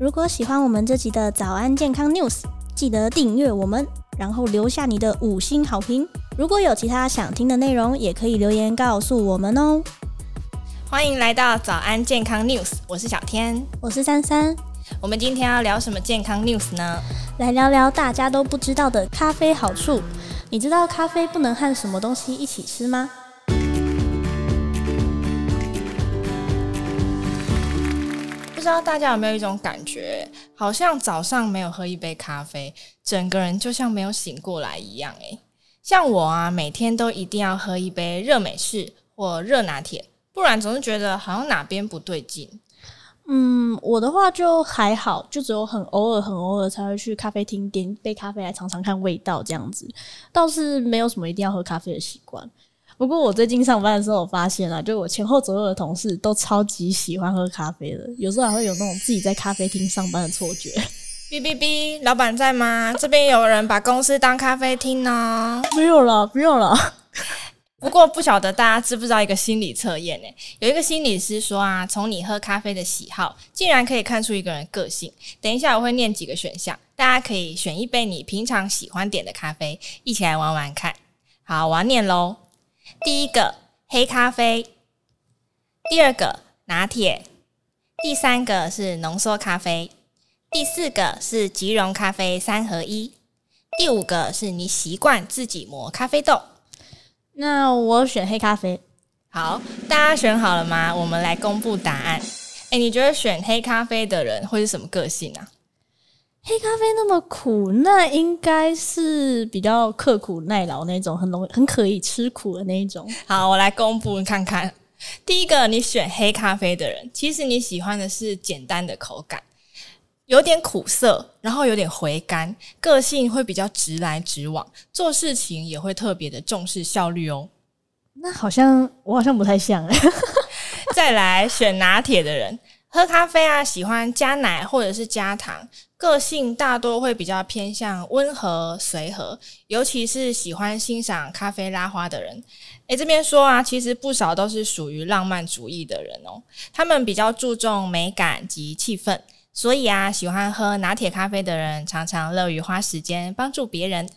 如果喜欢我们这集的早安健康 News，记得订阅我们，然后留下你的五星好评。如果有其他想听的内容，也可以留言告诉我们哦。欢迎来到早安健康 News，我是小天，我是珊珊。我们今天要聊什么健康 News 呢？来聊聊大家都不知道的咖啡好处。你知道咖啡不能和什么东西一起吃吗？不知道大家有没有一种感觉，好像早上没有喝一杯咖啡，整个人就像没有醒过来一样。诶，像我啊，每天都一定要喝一杯热美式或热拿铁，不然总是觉得好像哪边不对劲。嗯，我的话就还好，就只有很偶尔、很偶尔才会去咖啡厅点一杯咖啡来尝尝看味道这样子，倒是没有什么一定要喝咖啡的习惯。不过我最近上班的时候，我发现啊，就我前后左右的同事都超级喜欢喝咖啡的，有时候还会有那种自己在咖啡厅上班的错觉。哔哔哔，老板在吗？这边有人把公司当咖啡厅呢。没有了，不用了。不过不晓得大家知不知道一个心理测验呢？有一个心理师说啊，从你喝咖啡的喜好，竟然可以看出一个人个性。等一下我会念几个选项，大家可以选一杯你平常喜欢点的咖啡，一起来玩玩看。好，我要念喽。第一个黑咖啡，第二个拿铁，第三个是浓缩咖啡，第四个是即溶咖啡三合一，第五个是你习惯自己磨咖啡豆。那我选黑咖啡。好，大家选好了吗？我们来公布答案。诶，你觉得选黑咖啡的人会是什么个性啊？黑咖啡那么苦，那应该是比较刻苦耐劳那种，很容易很可以吃苦的那一种。好，我来公布看看。第一个，你选黑咖啡的人，其实你喜欢的是简单的口感，有点苦涩，然后有点回甘，个性会比较直来直往，做事情也会特别的重视效率哦。那好像我好像不太像哎。再来选拿铁的人。喝咖啡啊，喜欢加奶或者是加糖，个性大多会比较偏向温和随和，尤其是喜欢欣赏咖啡拉花的人。诶，这边说啊，其实不少都是属于浪漫主义的人哦，他们比较注重美感及气氛，所以啊，喜欢喝拿铁咖啡的人常常乐于花时间帮助别人。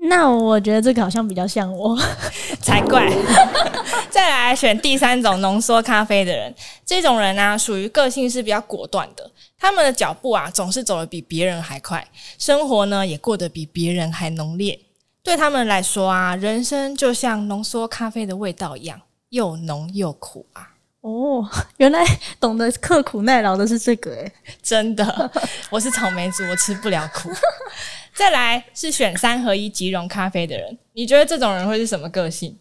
那我觉得这个好像比较像我，才怪。再来选第三种浓缩咖啡的人，这种人呢、啊，属于个性是比较果断的，他们的脚步啊，总是走得比别人还快，生活呢也过得比别人还浓烈。对他们来说啊，人生就像浓缩咖啡的味道一样，又浓又苦啊。哦，原来懂得刻苦耐劳的是这个诶，真的，我是草莓族，我吃不了苦。再来是选三合一即溶咖啡的人，你觉得这种人会是什么个性？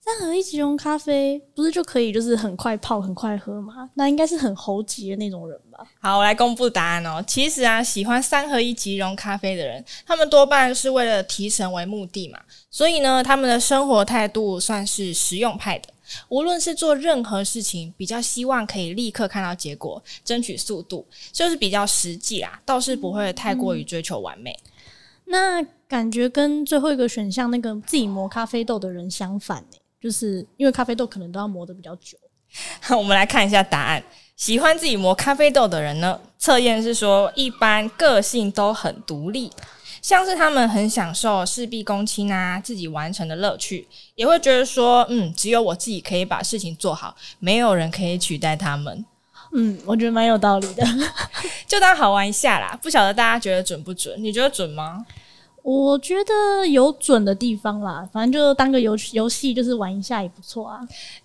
三合一即溶咖啡不是就可以就是很快泡很快喝吗？那应该是很猴急的那种人吧？好，我来公布答案哦。其实啊，喜欢三合一即溶咖啡的人，他们多半是为了提神为目的嘛，所以呢，他们的生活态度算是实用派的。无论是做任何事情，比较希望可以立刻看到结果，争取速度，就是比较实际啦，倒是不会太过于追求完美。嗯那感觉跟最后一个选项那个自己磨咖啡豆的人相反呢，就是因为咖啡豆可能都要磨得比较久。我们来看一下答案，喜欢自己磨咖啡豆的人呢，测验是说一般个性都很独立，像是他们很享受事必躬亲啊，自己完成的乐趣，也会觉得说，嗯，只有我自己可以把事情做好，没有人可以取代他们。嗯，我觉得蛮有道理的，就当好玩一下啦。不晓得大家觉得准不准？你觉得准吗？我觉得有准的地方啦，反正就当个游游戏，就是玩一下也不错啊。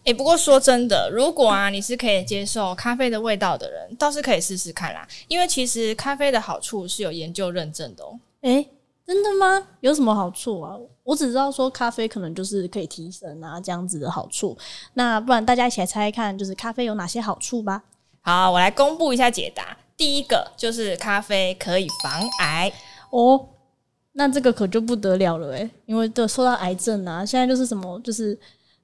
诶、欸，不过说真的，如果啊你是可以接受咖啡的味道的人，倒是可以试试看啦。因为其实咖啡的好处是有研究认证的哦。诶、欸，真的吗？有什么好处啊？我只知道说咖啡可能就是可以提神啊这样子的好处。那不然大家一起来猜猜看，就是咖啡有哪些好处吧。好，我来公布一下解答。第一个就是咖啡可以防癌哦，那这个可就不得了了诶，因为都说到癌症啊，现在就是什么，就是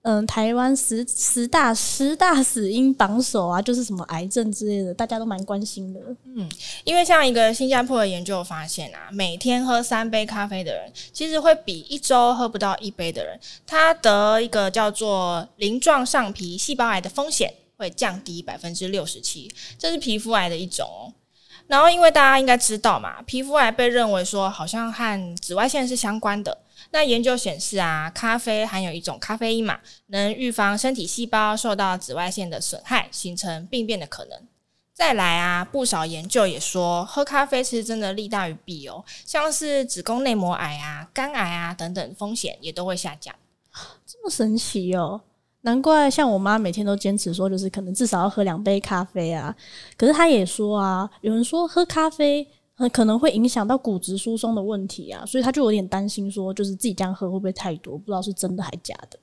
嗯，台湾十十大十大死因榜首啊，就是什么癌症之类的，大家都蛮关心的。嗯，因为像一个新加坡的研究发现啊，每天喝三杯咖啡的人，其实会比一周喝不到一杯的人，他得一个叫做鳞状上皮细胞癌的风险。会降低百分之六十七，这是皮肤癌的一种哦。然后因为大家应该知道嘛，皮肤癌被认为说好像和紫外线是相关的。那研究显示啊，咖啡含有一种咖啡因嘛，能预防身体细胞受到紫外线的损害，形成病变的可能。再来啊，不少研究也说，喝咖啡其实真的利大于弊哦，像是子宫内膜癌啊、肝癌啊等等风险也都会下降。这么神奇哦，难怪像我妈每天都坚持说，就是可能至少要喝两杯咖啡啊。可是她也说啊，有人说喝咖啡。很可能会影响到骨质疏松的问题啊，所以她就有点担心，说就是自己这样喝会不会太多？不知道是真的还假的。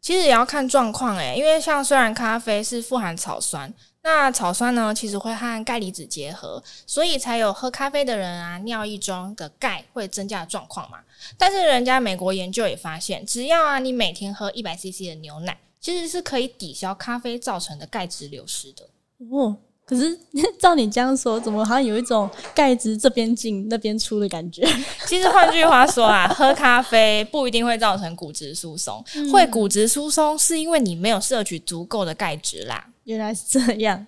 其实也要看状况诶，因为像虽然咖啡是富含草酸，那草酸呢其实会和钙离子结合，所以才有喝咖啡的人啊尿液中的钙会增加的状况嘛。但是人家美国研究也发现，只要啊你每天喝一百 CC 的牛奶，其实是可以抵消咖啡造成的钙质流失的。哦。可是 照你这样说，怎么好像有一种钙质这边进那边出的感觉？其实换句话说啊，喝咖啡不一定会造成骨质疏松，嗯、会骨质疏松是因为你没有摄取足够的钙质啦。原来是这样。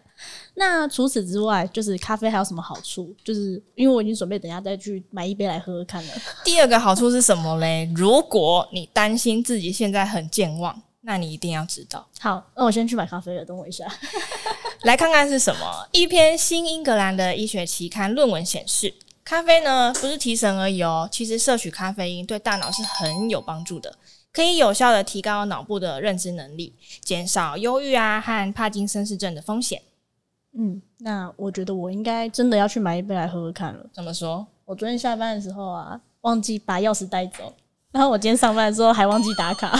那除此之外，就是咖啡还有什么好处？就是因为我已经准备等一下再去买一杯来喝喝看了。第二个好处是什么嘞？如果你担心自己现在很健忘，那你一定要知道。好，那我先去买咖啡了，等我一下。来看看是什么？一篇新英格兰的医学期刊论文显示，咖啡呢不是提神而已哦，其实摄取咖啡因对大脑是很有帮助的，可以有效的提高脑部的认知能力，减少忧郁啊和帕金森氏症的风险。嗯，那我觉得我应该真的要去买一杯来喝喝看了。怎么说？我昨天下班的时候啊，忘记把钥匙带走，然后我今天上班的时候还忘记打卡。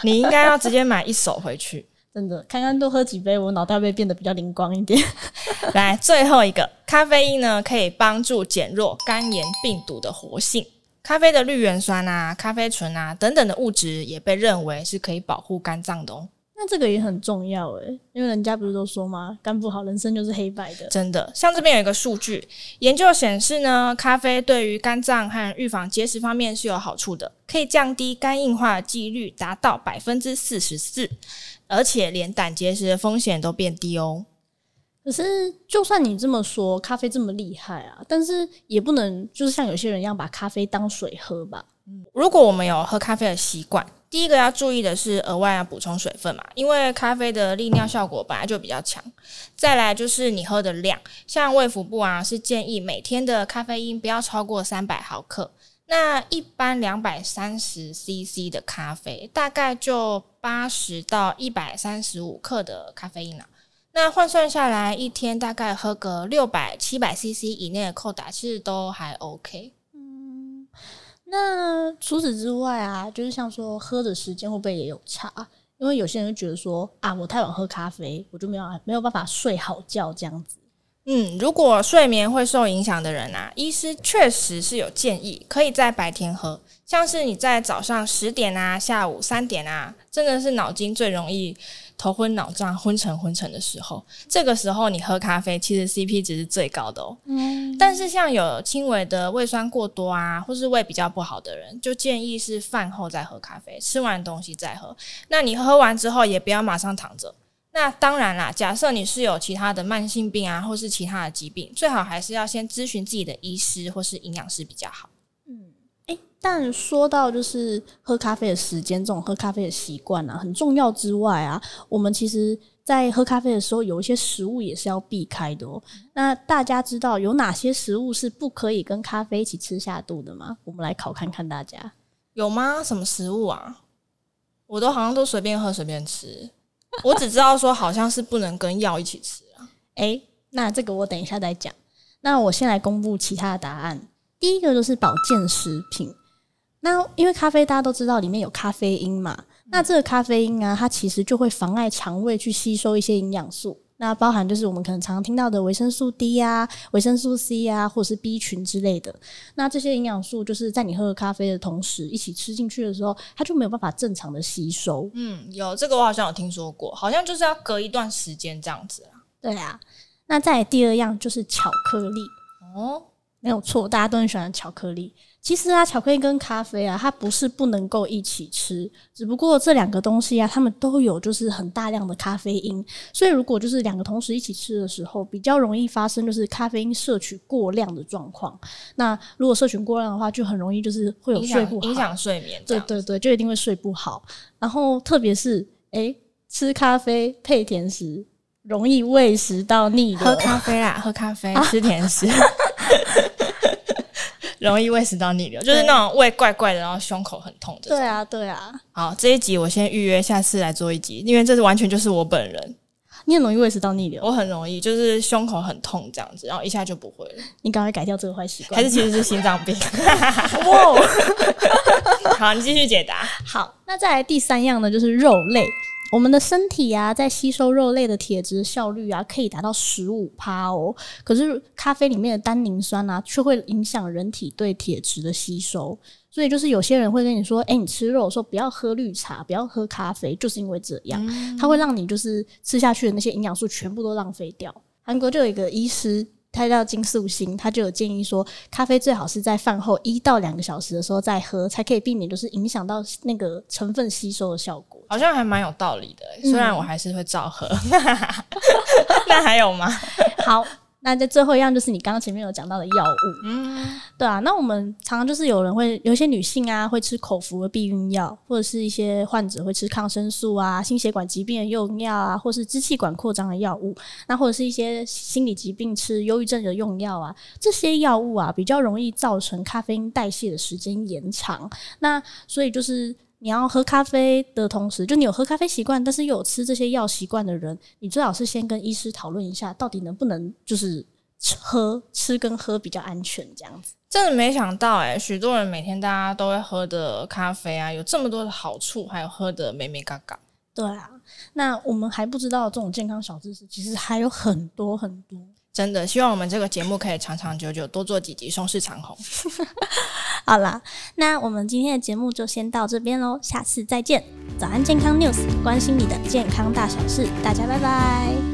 你应该要直接买一手回去。真的，看看多喝几杯，我脑袋会变得比较灵光一点。来，最后一个，咖啡因呢，可以帮助减弱肝炎病毒的活性。咖啡的绿原酸啊、咖啡醇啊等等的物质，也被认为是可以保护肝脏的哦。那这个也很重要诶，因为人家不是都说吗？肝不好，人生就是黑白的。真的，像这边有一个数据，研究显示呢，咖啡对于肝脏和预防结石方面是有好处的，可以降低肝硬化的几率达到百分之四十四。而且连胆结石的风险都变低哦。可是，就算你这么说，咖啡这么厉害啊，但是也不能就是像有些人一样把咖啡当水喝吧。嗯，如果我们有喝咖啡的习惯，第一个要注意的是额外要补充水分嘛，因为咖啡的利尿效果本来就比较强。再来就是你喝的量，像胃腹部啊是建议每天的咖啡因不要超过三百毫克。那一般两百三十 CC 的咖啡，大概就八十到一百三十五克的咖啡因了。那换算下来，一天大概喝个六百七百 CC 以内的扣打，其实都还 OK。那除此之外啊，就是像说喝的时间会不会也有差？因为有些人会觉得说啊，我太晚喝咖啡，我就没有没有办法睡好觉这样子。嗯，如果睡眠会受影响的人啊，医师确实是有建议可以在白天喝，像是你在早上十点啊、下午三点啊，真的是脑筋最容易头昏脑胀、昏沉昏沉的时候，这个时候你喝咖啡，其实 CP 值是最高的哦。嗯，但是像有轻微的胃酸过多啊，或是胃比较不好的人，就建议是饭后再喝咖啡，吃完东西再喝。那你喝完之后，也不要马上躺着。那当然啦，假设你是有其他的慢性病啊，或是其他的疾病，最好还是要先咨询自己的医师或是营养师比较好。嗯，诶，但说到就是喝咖啡的时间，这种喝咖啡的习惯啊，很重要之外啊，我们其实在喝咖啡的时候，有一些食物也是要避开的哦。那大家知道有哪些食物是不可以跟咖啡一起吃下肚的吗？我们来考看看大家有吗？什么食物啊？我都好像都随便喝随便吃。我只知道说好像是不能跟药一起吃啊。诶，那这个我等一下再讲。那我先来公布其他的答案。第一个就是保健食品。那因为咖啡大家都知道里面有咖啡因嘛，那这个咖啡因啊，它其实就会妨碍肠胃去吸收一些营养素。那包含就是我们可能常常听到的维生素 D 呀、啊、维生素 C 呀、啊，或者是 B 群之类的。那这些营养素就是在你喝咖啡的同时一起吃进去的时候，它就没有办法正常的吸收。嗯，有这个我好像有听说过，好像就是要隔一段时间这样子啊。对啊。那再第二样就是巧克力。哦，没有错，大家都很喜欢巧克力。其实啊，巧克力跟咖啡啊，它不是不能够一起吃，只不过这两个东西啊，它们都有就是很大量的咖啡因，所以如果就是两个同时一起吃的时候，比较容易发生就是咖啡因摄取过量的状况。那如果摄取过量的话，就很容易就是会有睡不好，影响睡眠。对对对，就一定会睡不好。然后特别是诶，吃咖啡配甜食，容易胃食道逆流。喝咖啡啊，喝咖啡，啊、吃甜食。容易胃食道逆流，就是那种胃怪怪的，然后胸口很痛的。对啊，对啊。好，这一集我先预约，下次来做一集，因为这是完全就是我本人。你很容易胃食道逆流，我很容易，就是胸口很痛这样子，然后一下就不会了。你赶快改掉这个坏习惯，还是其实是心脏病？哇！好，你继续解答。好，那再来第三样呢，就是肉类。我们的身体啊，在吸收肉类的铁质效率啊，可以达到十五趴哦。可是咖啡里面的单宁酸啊，却会影响人体对铁质的吸收。所以就是有些人会跟你说：“哎、欸，你吃肉的时候不要喝绿茶，不要喝咖啡，就是因为这样，嗯、它会让你就是吃下去的那些营养素全部都浪费掉。”韩国就有一个医师。他叫金素心，他就有建议说，咖啡最好是在饭后一到两个小时的时候再喝，才可以避免就是影响到那个成分吸收的效果。好像还蛮有道理的，虽然我还是会照喝。嗯、那还有吗？好。那在最后一样就是你刚刚前面有讲到的药物，嗯，对啊。那我们常常就是有人会有一些女性啊会吃口服的避孕药，或者是一些患者会吃抗生素啊、心血管疾病的用药啊，或是支气管扩张的药物，那或者是一些心理疾病吃忧郁症的用药啊，这些药物啊比较容易造成咖啡因代谢的时间延长。那所以就是。你要喝咖啡的同时，就你有喝咖啡习惯，但是又有吃这些药习惯的人，你最好是先跟医师讨论一下，到底能不能就是喝吃跟喝比较安全这样子。真的没想到哎、欸，许多人每天大家都会喝的咖啡啊，有这么多的好处，还有喝的美美嘎嘎。对啊，那我们还不知道这种健康小知识，其实还有很多很多。真的希望我们这个节目可以长长久久，多做几集，双世长虹。好啦，那我们今天的节目就先到这边喽，下次再见。早安健康 News，关心你的健康大小事，大家拜拜。